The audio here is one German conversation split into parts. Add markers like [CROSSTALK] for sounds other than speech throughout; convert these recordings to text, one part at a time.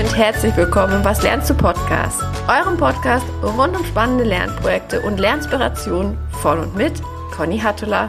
und herzlich willkommen im Was lernst du Podcast, eurem Podcast rund um spannende Lernprojekte und Lernspirationen von und mit Conny Hattula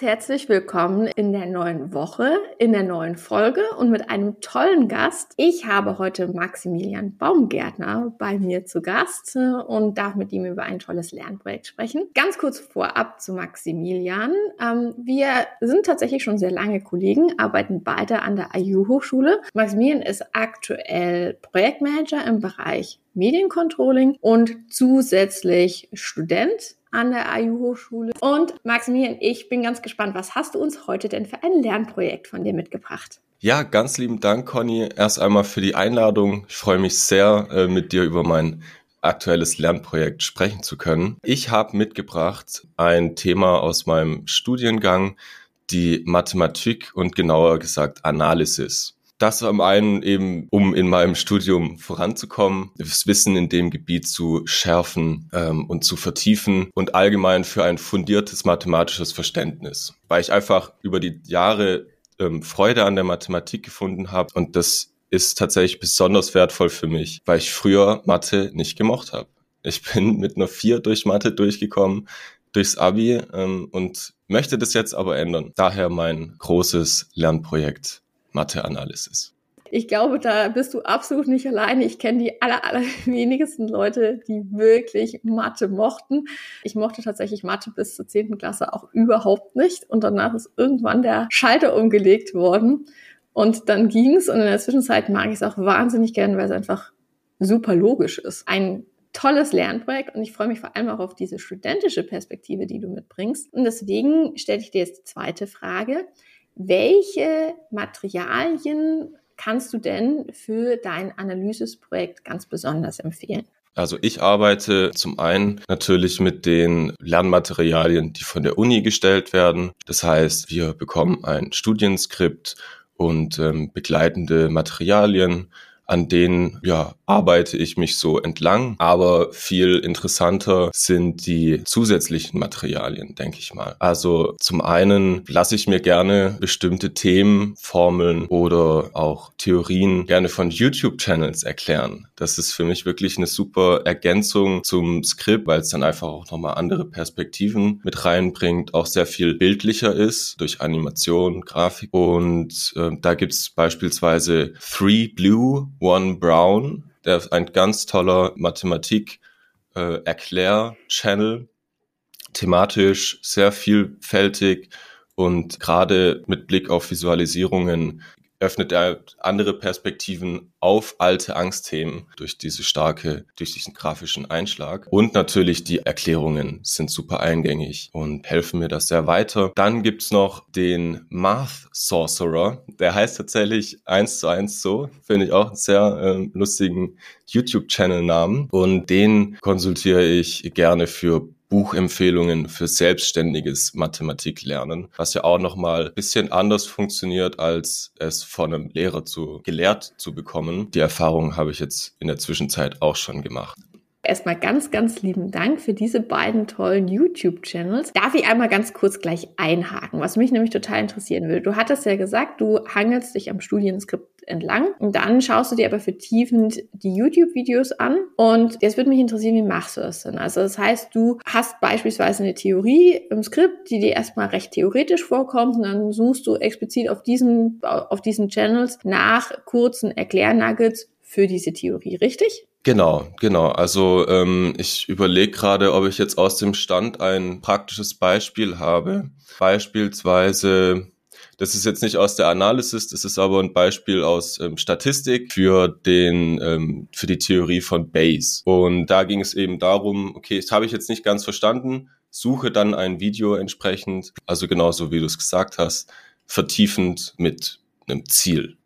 herzlich willkommen in der neuen Woche, in der neuen Folge und mit einem tollen Gast. Ich habe heute Maximilian Baumgärtner bei mir zu Gast und darf mit ihm über ein tolles Lernprojekt sprechen. Ganz kurz vorab zu Maximilian. Ähm, wir sind tatsächlich schon sehr lange Kollegen, arbeiten beide an der IU-Hochschule. Maximilian ist aktuell Projektmanager im Bereich Mediencontrolling und zusätzlich Student an der IU-Hochschule. Und Maximilian, ich bin ganz gespannt, was hast du uns heute denn für ein Lernprojekt von dir mitgebracht? Ja, ganz lieben Dank, Conny. Erst einmal für die Einladung. Ich freue mich sehr, äh, mit dir über mein aktuelles Lernprojekt sprechen zu können. Ich habe mitgebracht ein Thema aus meinem Studiengang, die Mathematik und genauer gesagt Analysis. Das am einen eben, um in meinem Studium voranzukommen, das Wissen in dem Gebiet zu schärfen ähm, und zu vertiefen und allgemein für ein fundiertes mathematisches Verständnis, weil ich einfach über die Jahre ähm, Freude an der Mathematik gefunden habe und das ist tatsächlich besonders wertvoll für mich, weil ich früher Mathe nicht gemocht habe. Ich bin [LAUGHS] mit einer vier durch Mathe durchgekommen, durchs Abi ähm, und möchte das jetzt aber ändern. Daher mein großes Lernprojekt Mathe-Analysis. Ich glaube, da bist du absolut nicht alleine. Ich kenne die aller, aller wenigsten Leute, die wirklich Mathe mochten. Ich mochte tatsächlich Mathe bis zur zehnten Klasse auch überhaupt nicht. Und danach ist irgendwann der Schalter umgelegt worden. Und dann ging's. Und in der Zwischenzeit mag ich es auch wahnsinnig gern, weil es einfach super logisch ist. Ein tolles Lernprojekt und ich freue mich vor allem auch auf diese studentische Perspektive, die du mitbringst. Und deswegen stelle ich dir jetzt die zweite Frage. Welche Materialien kannst du denn für dein Analysisprojekt ganz besonders empfehlen? Also ich arbeite zum einen natürlich mit den Lernmaterialien, die von der Uni gestellt werden. Das heißt, wir bekommen ein Studienskript und ähm, begleitende Materialien, an denen ja, arbeite ich mich so entlang. Aber viel interessanter sind die zusätzlichen Materialien, denke ich mal. Also zum einen lasse ich mir gerne bestimmte Themen, Formeln oder auch Theorien gerne von YouTube-Channels erklären. Das ist für mich wirklich eine super Ergänzung zum Skript, weil es dann einfach auch nochmal andere Perspektiven mit reinbringt, auch sehr viel bildlicher ist durch Animation, Grafik. Und äh, da gibt's beispielsweise Three Blue, One Brown, der ist ein ganz toller Mathematik-Erklär-Channel, äh, thematisch sehr vielfältig und gerade mit Blick auf Visualisierungen öffnet er andere Perspektiven auf alte Angstthemen durch diese starke, durch diesen grafischen Einschlag. Und natürlich die Erklärungen sind super eingängig und helfen mir das sehr weiter. Dann gibt's noch den Math Sorcerer. Der heißt tatsächlich eins zu eins so. Finde ich auch einen sehr äh, lustigen YouTube-Channel-Namen. Und den konsultiere ich gerne für Buchempfehlungen für selbstständiges Mathematiklernen, was ja auch nochmal ein bisschen anders funktioniert, als es von einem Lehrer zu gelehrt zu bekommen. Die Erfahrung habe ich jetzt in der Zwischenzeit auch schon gemacht. Erstmal ganz, ganz lieben Dank für diese beiden tollen YouTube-Channels. Darf ich einmal ganz kurz gleich einhaken, was mich nämlich total interessieren will. Du hattest ja gesagt, du hangelst dich am Studienskript entlang und dann schaust du dir aber vertiefend die YouTube-Videos an und jetzt würde mich interessieren, wie machst du das denn? Also das heißt, du hast beispielsweise eine Theorie im Skript, die dir erstmal recht theoretisch vorkommt und dann suchst du explizit auf diesen, auf diesen Channels nach kurzen Erklärnuggets für diese Theorie, richtig? Genau, genau. Also ähm, ich überlege gerade, ob ich jetzt aus dem Stand ein praktisches Beispiel habe. Beispielsweise, das ist jetzt nicht aus der Analysis, das ist aber ein Beispiel aus ähm, Statistik für den ähm, für die Theorie von Bayes. Und da ging es eben darum, okay, das habe ich jetzt nicht ganz verstanden, suche dann ein Video entsprechend, also genauso wie du es gesagt hast, vertiefend mit einem Ziel.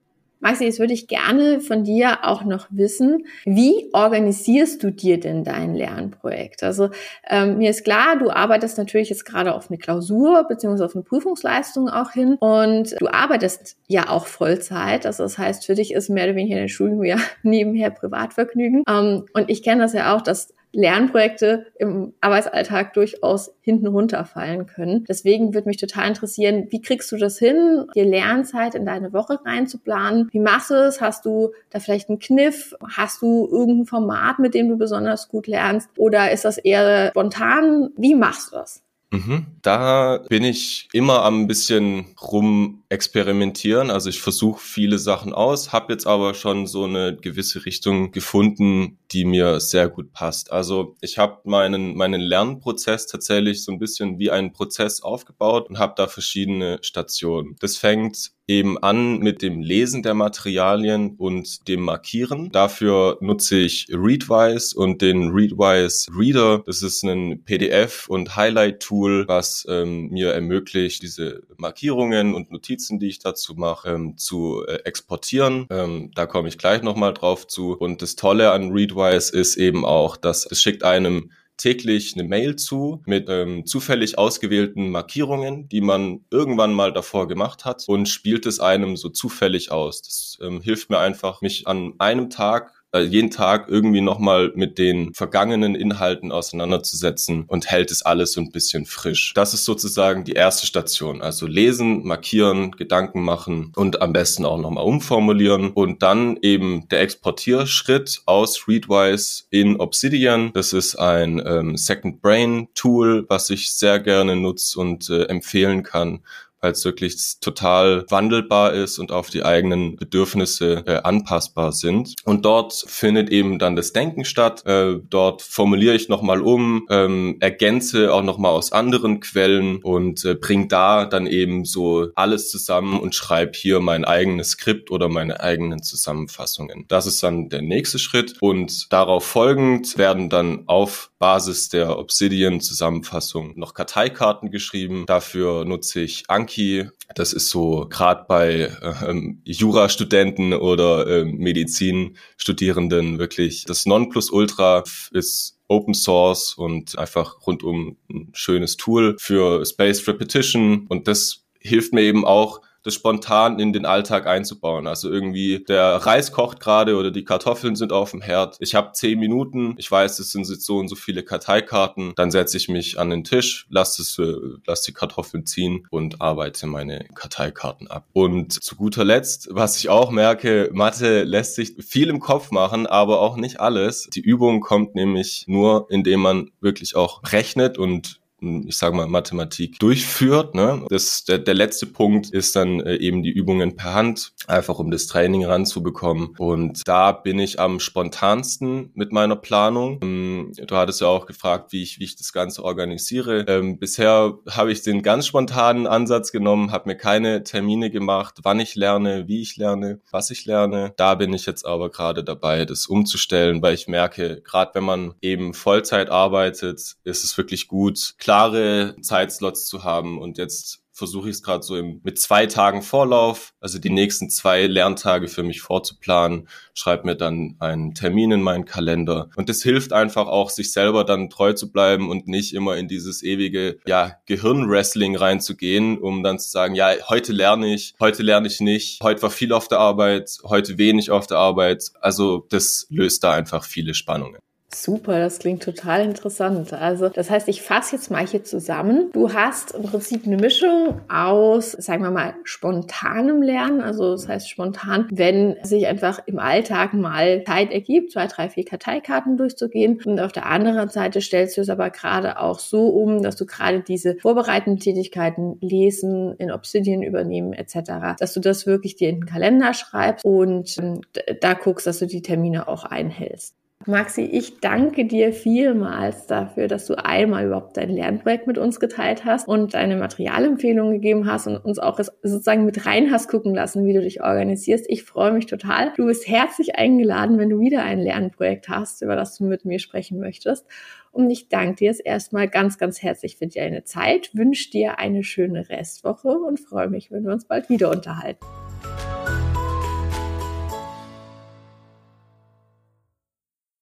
Maxi, jetzt würde ich gerne von dir auch noch wissen, wie organisierst du dir denn dein Lernprojekt? Also ähm, mir ist klar, du arbeitest natürlich jetzt gerade auf eine Klausur beziehungsweise auf eine Prüfungsleistung auch hin und du arbeitest ja auch Vollzeit. Also das heißt, für dich ist mehr oder weniger eine Schulung ja nebenher Privatvergnügen. Ähm, und ich kenne das ja auch, dass Lernprojekte im Arbeitsalltag durchaus hinten runterfallen können. Deswegen würde mich total interessieren, wie kriegst du das hin, dir Lernzeit in deine Woche reinzuplanen? Wie machst du es? Hast du da vielleicht einen Kniff? Hast du irgendein Format, mit dem du besonders gut lernst? Oder ist das eher spontan? Wie machst du das? Mhm. Da bin ich immer am bisschen rum experimentieren. Also ich versuche viele Sachen aus, habe jetzt aber schon so eine gewisse Richtung gefunden, die mir sehr gut passt. Also ich habe meinen meinen Lernprozess tatsächlich so ein bisschen wie einen Prozess aufgebaut und habe da verschiedene Stationen. Das fängt eben an mit dem Lesen der Materialien und dem Markieren. Dafür nutze ich Readwise und den Readwise Reader. Das ist ein PDF- und Highlight-Tool, was ähm, mir ermöglicht, diese Markierungen und Notizen, die ich dazu mache, ähm, zu äh, exportieren. Ähm, da komme ich gleich nochmal drauf zu. Und das Tolle an Readwise ist eben auch, dass es schickt einem täglich eine Mail zu mit ähm, zufällig ausgewählten Markierungen, die man irgendwann mal davor gemacht hat und spielt es einem so zufällig aus. Das ähm, hilft mir einfach, mich an einem Tag jeden Tag irgendwie nochmal mit den vergangenen Inhalten auseinanderzusetzen und hält es alles so ein bisschen frisch. Das ist sozusagen die erste Station. Also lesen, markieren, Gedanken machen und am besten auch nochmal umformulieren und dann eben der Exportierschritt aus Readwise in Obsidian. Das ist ein ähm, Second Brain Tool, was ich sehr gerne nutze und äh, empfehlen kann weil es wirklich total wandelbar ist und auf die eigenen Bedürfnisse äh, anpassbar sind. Und dort findet eben dann das Denken statt. Äh, dort formuliere ich nochmal um, ähm, ergänze auch nochmal aus anderen Quellen und äh, bringe da dann eben so alles zusammen und schreibe hier mein eigenes Skript oder meine eigenen Zusammenfassungen. Das ist dann der nächste Schritt und darauf folgend werden dann auf Basis der Obsidian-Zusammenfassung noch Karteikarten geschrieben. Dafür nutze ich Anki. Das ist so gerade bei ähm, Jurastudenten oder ähm, Medizinstudierenden wirklich das Nonplusultra ist Open Source und einfach rundum ein schönes Tool für Space Repetition und das hilft mir eben auch das spontan in den Alltag einzubauen. Also irgendwie der Reis kocht gerade oder die Kartoffeln sind auf dem Herd. Ich habe zehn Minuten, ich weiß, es sind so und so viele Karteikarten. Dann setze ich mich an den Tisch, lasse es, äh, lass die Kartoffeln ziehen und arbeite meine Karteikarten ab. Und zu guter Letzt, was ich auch merke, Mathe lässt sich viel im Kopf machen, aber auch nicht alles. Die Übung kommt nämlich nur, indem man wirklich auch rechnet und ich sage mal, Mathematik durchführt. Ne? Das, der, der letzte Punkt ist dann äh, eben die Übungen per Hand, einfach um das Training ranzubekommen. Und da bin ich am spontansten mit meiner Planung. Ähm, du hattest ja auch gefragt, wie ich, wie ich das Ganze organisiere. Ähm, bisher habe ich den ganz spontanen Ansatz genommen, habe mir keine Termine gemacht, wann ich lerne, wie ich lerne, was ich lerne. Da bin ich jetzt aber gerade dabei, das umzustellen, weil ich merke, gerade wenn man eben Vollzeit arbeitet, ist es wirklich gut, klare Zeitslots zu haben. Und jetzt versuche ich es gerade so im, mit zwei Tagen Vorlauf, also die nächsten zwei Lerntage für mich vorzuplanen, schreibe mir dann einen Termin in meinen Kalender. Und das hilft einfach auch, sich selber dann treu zu bleiben und nicht immer in dieses ewige, ja, Gehirnwrestling reinzugehen, um dann zu sagen, ja, heute lerne ich, heute lerne ich nicht, heute war viel auf der Arbeit, heute wenig auf der Arbeit. Also das löst da einfach viele Spannungen. Super, das klingt total interessant. Also, das heißt, ich fasse jetzt mal hier zusammen. Du hast im Prinzip eine Mischung aus, sagen wir mal, spontanem Lernen. Also, das heißt spontan, wenn sich einfach im Alltag mal Zeit ergibt, zwei, drei, vier Karteikarten durchzugehen. Und auf der anderen Seite stellst du es aber gerade auch so um, dass du gerade diese vorbereitenden Tätigkeiten lesen, in Obsidian übernehmen etc., dass du das wirklich dir in den Kalender schreibst und ähm, da guckst, dass du die Termine auch einhältst. Maxi, ich danke dir vielmals dafür, dass du einmal überhaupt dein Lernprojekt mit uns geteilt hast und deine Materialempfehlungen gegeben hast und uns auch sozusagen mit rein hast gucken lassen, wie du dich organisierst. Ich freue mich total. Du bist herzlich eingeladen, wenn du wieder ein Lernprojekt hast, über das du mit mir sprechen möchtest. Und ich danke dir jetzt erstmal ganz, ganz herzlich für deine Zeit, wünsche dir eine schöne Restwoche und freue mich, wenn wir uns bald wieder unterhalten.